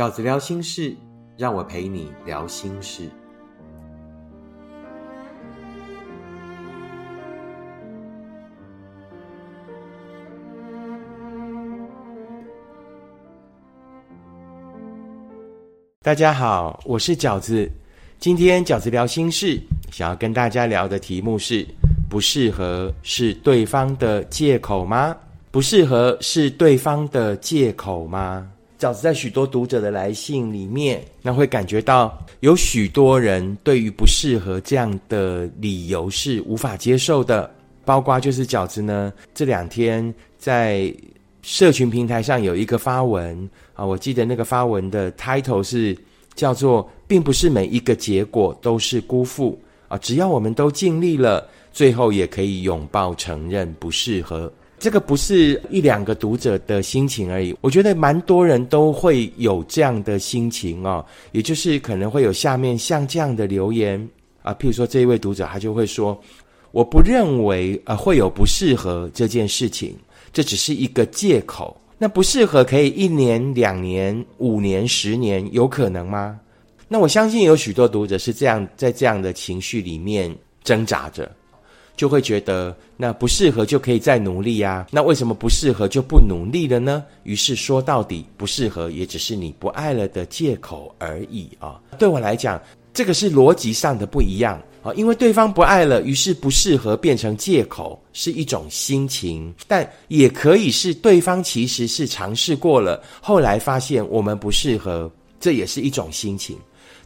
饺子聊心事，让我陪你聊心事。大家好，我是饺子。今天饺子聊心事，想要跟大家聊的题目是：不适合是对方的借口吗？不适合是对方的借口吗？饺子在许多读者的来信里面，那会感觉到有许多人对于不适合这样的理由是无法接受的。包括就是饺子呢，这两天在社群平台上有一个发文啊，我记得那个发文的 title 是叫做“并不是每一个结果都是辜负啊，只要我们都尽力了，最后也可以拥抱承认不适合。”这个不是一两个读者的心情而已，我觉得蛮多人都会有这样的心情哦，也就是可能会有下面像这样的留言啊，譬如说这一位读者他就会说，我不认为呃会有不适合这件事情，这只是一个借口。那不适合可以一年、两年、五年、十年，有可能吗？那我相信有许多读者是这样在这样的情绪里面挣扎着。就会觉得那不适合就可以再努力呀？那为什么不适合就不努力了呢？于是说到底不适合也只是你不爱了的借口而已啊！对我来讲，这个是逻辑上的不一样啊，因为对方不爱了，于是不适合变成借口是一种心情，但也可以是对方其实是尝试过了，后来发现我们不适合，这也是一种心情。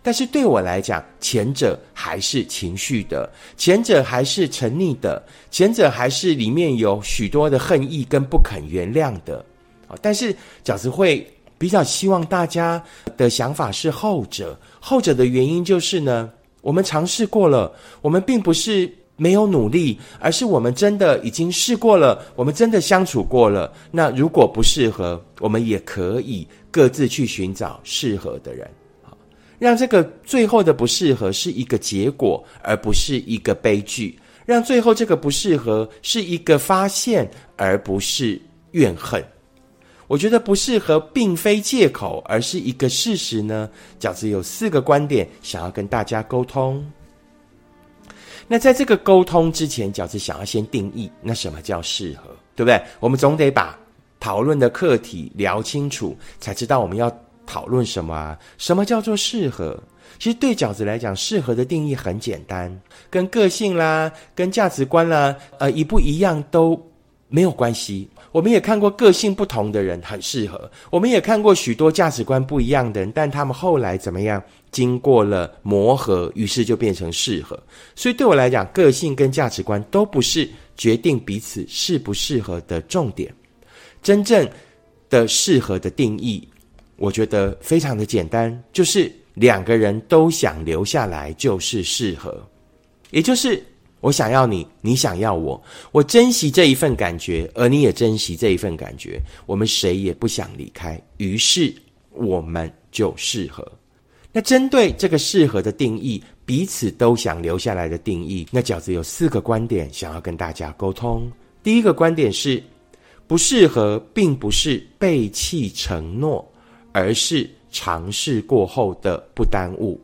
但是对我来讲，前者还是情绪的，前者还是沉溺的，前者还是里面有许多的恨意跟不肯原谅的。啊，但是饺子会比较希望大家的想法是后者，后者的原因就是呢，我们尝试过了，我们并不是没有努力，而是我们真的已经试过了，我们真的相处过了。那如果不适合，我们也可以各自去寻找适合的人。让这个最后的不适合是一个结果，而不是一个悲剧；让最后这个不适合是一个发现，而不是怨恨。我觉得不适合并非借口，而是一个事实呢。饺子有四个观点想要跟大家沟通。那在这个沟通之前，饺子想要先定义，那什么叫适合，对不对？我们总得把讨论的课题聊清楚，才知道我们要。讨论什么啊？什么叫做适合？其实对饺子来讲，适合的定义很简单，跟个性啦、跟价值观啦，呃，一不一样都没有关系。我们也看过个性不同的人很适合，我们也看过许多价值观不一样的人，但他们后来怎么样？经过了磨合，于是就变成适合。所以对我来讲，个性跟价值观都不是决定彼此适不适合的重点。真正的适合的定义。我觉得非常的简单，就是两个人都想留下来就是适合，也就是我想要你，你想要我，我珍惜这一份感觉，而你也珍惜这一份感觉，我们谁也不想离开，于是我们就适合。那针对这个适合的定义，彼此都想留下来的定义，那饺子有四个观点想要跟大家沟通。第一个观点是，不适合并不是背弃承诺。而是尝试过后的不耽误，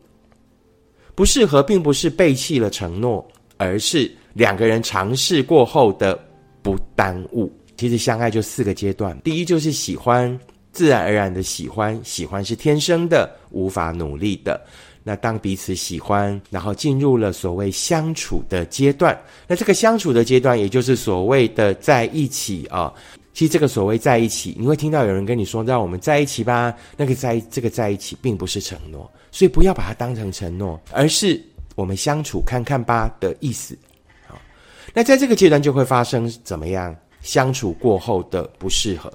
不适合，并不是背弃了承诺，而是两个人尝试过后的不耽误。其实相爱就四个阶段，第一就是喜欢，自然而然的喜欢，喜欢是天生的，无法努力的。那当彼此喜欢，然后进入了所谓相处的阶段，那这个相处的阶段，也就是所谓的在一起啊。其实这个所谓在一起，你会听到有人跟你说：“让我们在一起吧。”那个在这个在一起，并不是承诺，所以不要把它当成承诺，而是我们相处看看吧的意思。好，那在这个阶段就会发生怎么样？相处过后的不适合。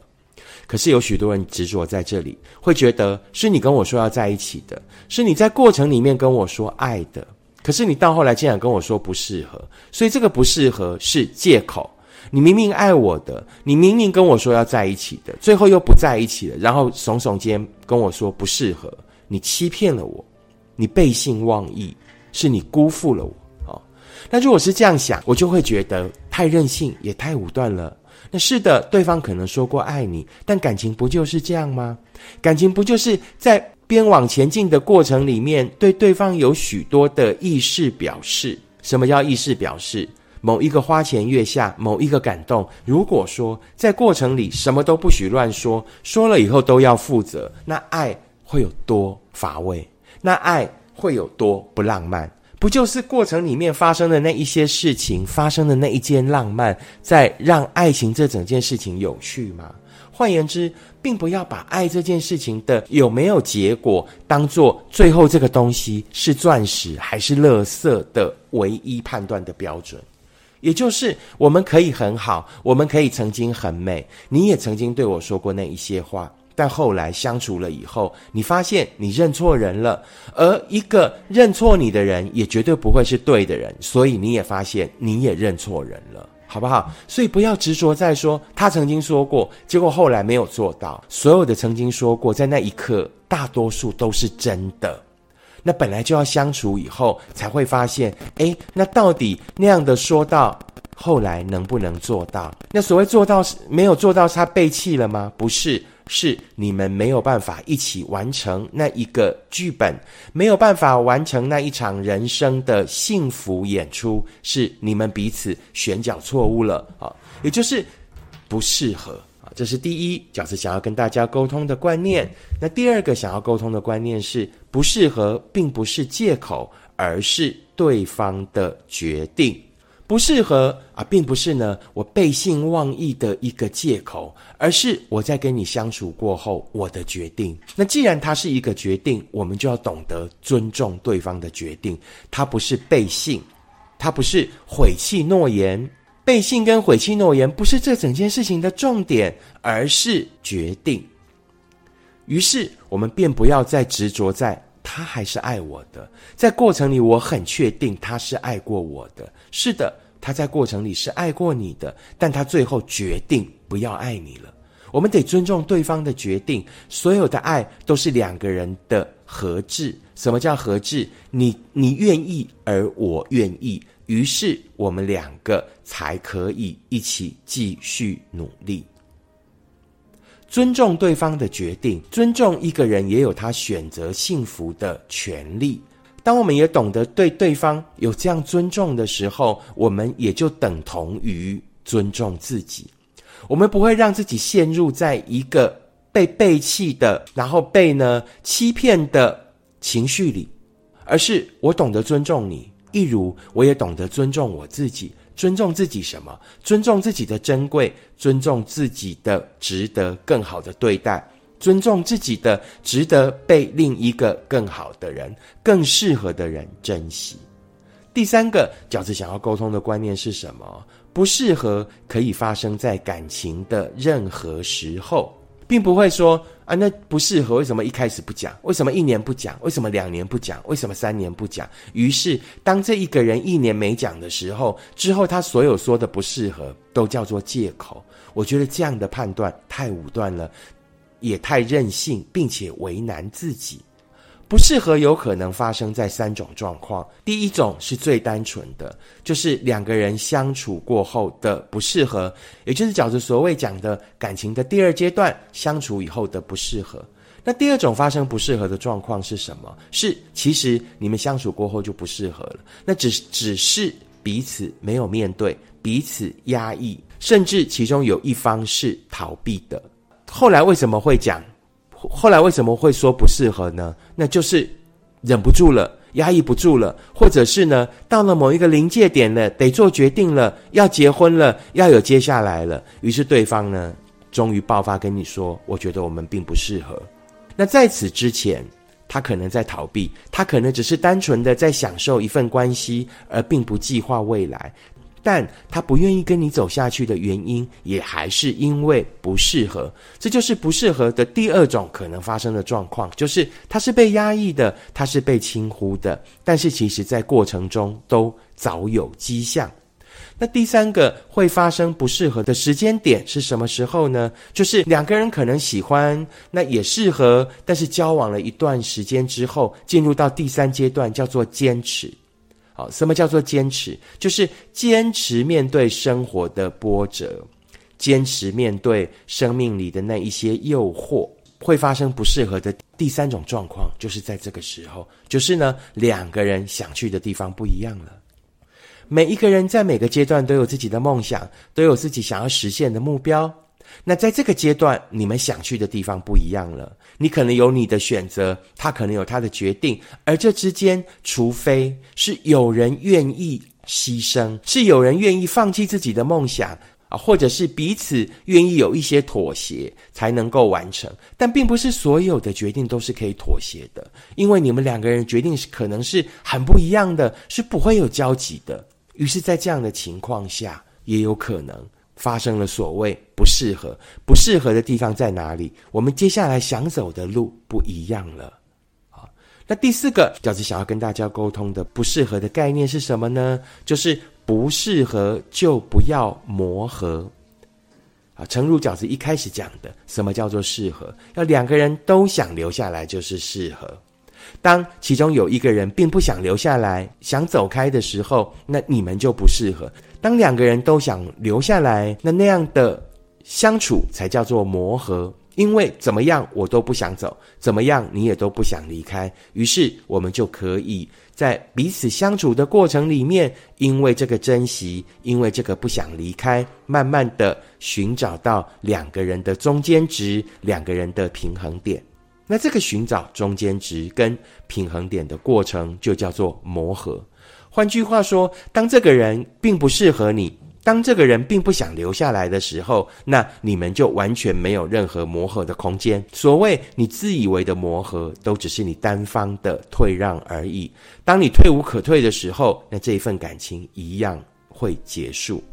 可是有许多人执着在这里，会觉得是你跟我说要在一起的，是你在过程里面跟我说爱的，可是你到后来竟然跟我说不适合，所以这个不适合是借口。你明明爱我的，你明明跟我说要在一起的，最后又不在一起了，然后耸耸肩跟我说不适合，你欺骗了我，你背信忘义，是你辜负了我。哦，那如果是这样想，我就会觉得太任性，也太武断了。那是的，对方可能说过爱你，但感情不就是这样吗？感情不就是在边往前进的过程里面，对对方有许多的意识表示？什么叫意识表示？某一个花前月下，某一个感动。如果说在过程里什么都不许乱说，说了以后都要负责，那爱会有多乏味？那爱会有多不浪漫？不就是过程里面发生的那一些事情，发生的那一件浪漫，在让爱情这整件事情有趣吗？换言之，并不要把爱这件事情的有没有结果，当做最后这个东西是钻石还是垃圾的唯一判断的标准。也就是我们可以很好，我们可以曾经很美。你也曾经对我说过那一些话，但后来相处了以后，你发现你认错人了。而一个认错你的人，也绝对不会是对的人，所以你也发现你也认错人了，好不好？所以不要执着在说他曾经说过，结果后来没有做到。所有的曾经说过，在那一刻，大多数都是真的。那本来就要相处以后才会发现，哎，那到底那样的说到后来能不能做到？那所谓做到是没有做到，他背弃了吗？不是，是你们没有办法一起完成那一个剧本，没有办法完成那一场人生的幸福演出，是你们彼此选角错误了啊，也就是不适合。这是第一，饺子想要跟大家沟通的观念。那第二个想要沟通的观念是，不适合并不是借口，而是对方的决定。不适合啊，并不是呢我背信忘义的一个借口，而是我在跟你相处过后我的决定。那既然它是一个决定，我们就要懂得尊重对方的决定。它不是背信，它不是毁弃诺言。背信跟毁弃诺言不是这整件事情的重点，而是决定。于是我们便不要再执着在他还是爱我的，在过程里我很确定他是爱过我的。是的，他在过程里是爱过你的，但他最后决定不要爱你了。我们得尊重对方的决定。所有的爱都是两个人的合制。什么叫合制？你你愿意，而我愿意。于是我们两个才可以一起继续努力，尊重对方的决定，尊重一个人也有他选择幸福的权利。当我们也懂得对对方有这样尊重的时候，我们也就等同于尊重自己。我们不会让自己陷入在一个被背弃的，然后被呢欺骗的情绪里，而是我懂得尊重你。一如我也懂得尊重我自己，尊重自己什么？尊重自己的珍贵，尊重自己的值得更好的对待，尊重自己的值得被另一个更好的人、更适合的人珍惜。第三个饺子想要沟通的观念是什么？不适合可以发生在感情的任何时候。并不会说啊，那不适合。为什么一开始不讲？为什么一年不讲？为什么两年不讲？为什么三年不讲？于是，当这一个人一年没讲的时候，之后他所有说的不适合，都叫做借口。我觉得这样的判断太武断了，也太任性，并且为难自己。不适合有可能发生在三种状况。第一种是最单纯的，就是两个人相处过后的不适合，也就是饺子所谓讲的感情的第二阶段相处以后的不适合。那第二种发生不适合的状况是什么？是其实你们相处过后就不适合了，那只只是彼此没有面对，彼此压抑，甚至其中有一方是逃避的。后来为什么会讲？后来为什么会说不适合呢？那就是忍不住了，压抑不住了，或者是呢，到了某一个临界点了，得做决定了，要结婚了，要有接下来了。于是对方呢，终于爆发跟你说：“我觉得我们并不适合。”那在此之前，他可能在逃避，他可能只是单纯的在享受一份关系，而并不计划未来。但他不愿意跟你走下去的原因，也还是因为不适合。这就是不适合的第二种可能发生的状况，就是他是被压抑的，他是被轻忽的。但是其实在过程中都早有迹象。那第三个会发生不适合的时间点是什么时候呢？就是两个人可能喜欢，那也适合，但是交往了一段时间之后，进入到第三阶段，叫做坚持。好，什么叫做坚持？就是坚持面对生活的波折，坚持面对生命里的那一些诱惑，会发生不适合的第三种状况，就是在这个时候，就是呢，两个人想去的地方不一样了。每一个人在每个阶段都有自己的梦想，都有自己想要实现的目标。那在这个阶段，你们想去的地方不一样了。你可能有你的选择，他可能有他的决定，而这之间，除非是有人愿意牺牲，是有人愿意放弃自己的梦想啊，或者是彼此愿意有一些妥协，才能够完成。但并不是所有的决定都是可以妥协的，因为你们两个人决定是可能是很不一样的，是不会有交集的。于是，在这样的情况下，也有可能。发生了所谓不适合，不适合的地方在哪里？我们接下来想走的路不一样了。好，那第四个饺子想要跟大家沟通的不适合的概念是什么呢？就是不适合就不要磨合。啊，诚如饺子一开始讲的，什么叫做适合？要两个人都想留下来就是适合。当其中有一个人并不想留下来，想走开的时候，那你们就不适合。当两个人都想留下来，那那样的相处才叫做磨合。因为怎么样我都不想走，怎么样你也都不想离开，于是我们就可以在彼此相处的过程里面，因为这个珍惜，因为这个不想离开，慢慢的寻找到两个人的中间值，两个人的平衡点。那这个寻找中间值跟平衡点的过程，就叫做磨合。换句话说，当这个人并不适合你，当这个人并不想留下来的时候，那你们就完全没有任何磨合的空间。所谓你自以为的磨合，都只是你单方的退让而已。当你退无可退的时候，那这一份感情一样会结束，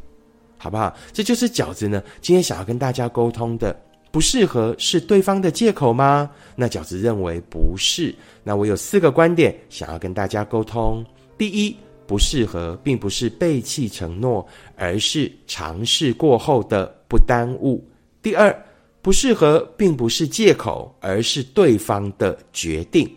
好不好？这就是饺子呢，今天想要跟大家沟通的。不适合是对方的借口吗？那饺子认为不是。那我有四个观点想要跟大家沟通。第一，不适合并不是背弃承诺，而是尝试过后的不耽误。第二，不适合并不是借口，而是对方的决定。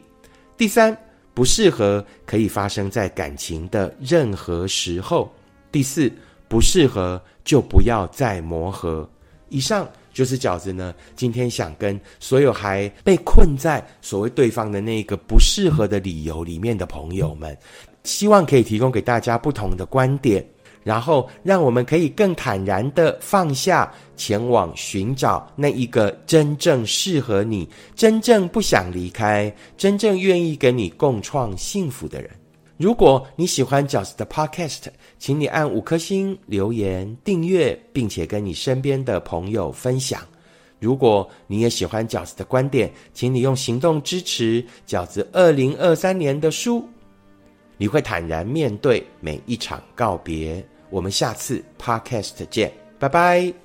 第三，不适合可以发生在感情的任何时候。第四，不适合就不要再磨合。以上。就是饺子呢，今天想跟所有还被困在所谓对方的那个不适合的理由里面的朋友们，希望可以提供给大家不同的观点，然后让我们可以更坦然的放下，前往寻找那一个真正适合你、真正不想离开、真正愿意跟你共创幸福的人。如果你喜欢饺子的 Podcast，请你按五颗星留言订阅，并且跟你身边的朋友分享。如果你也喜欢饺子的观点，请你用行动支持饺子二零二三年的书。你会坦然面对每一场告别。我们下次 Podcast 见，拜拜。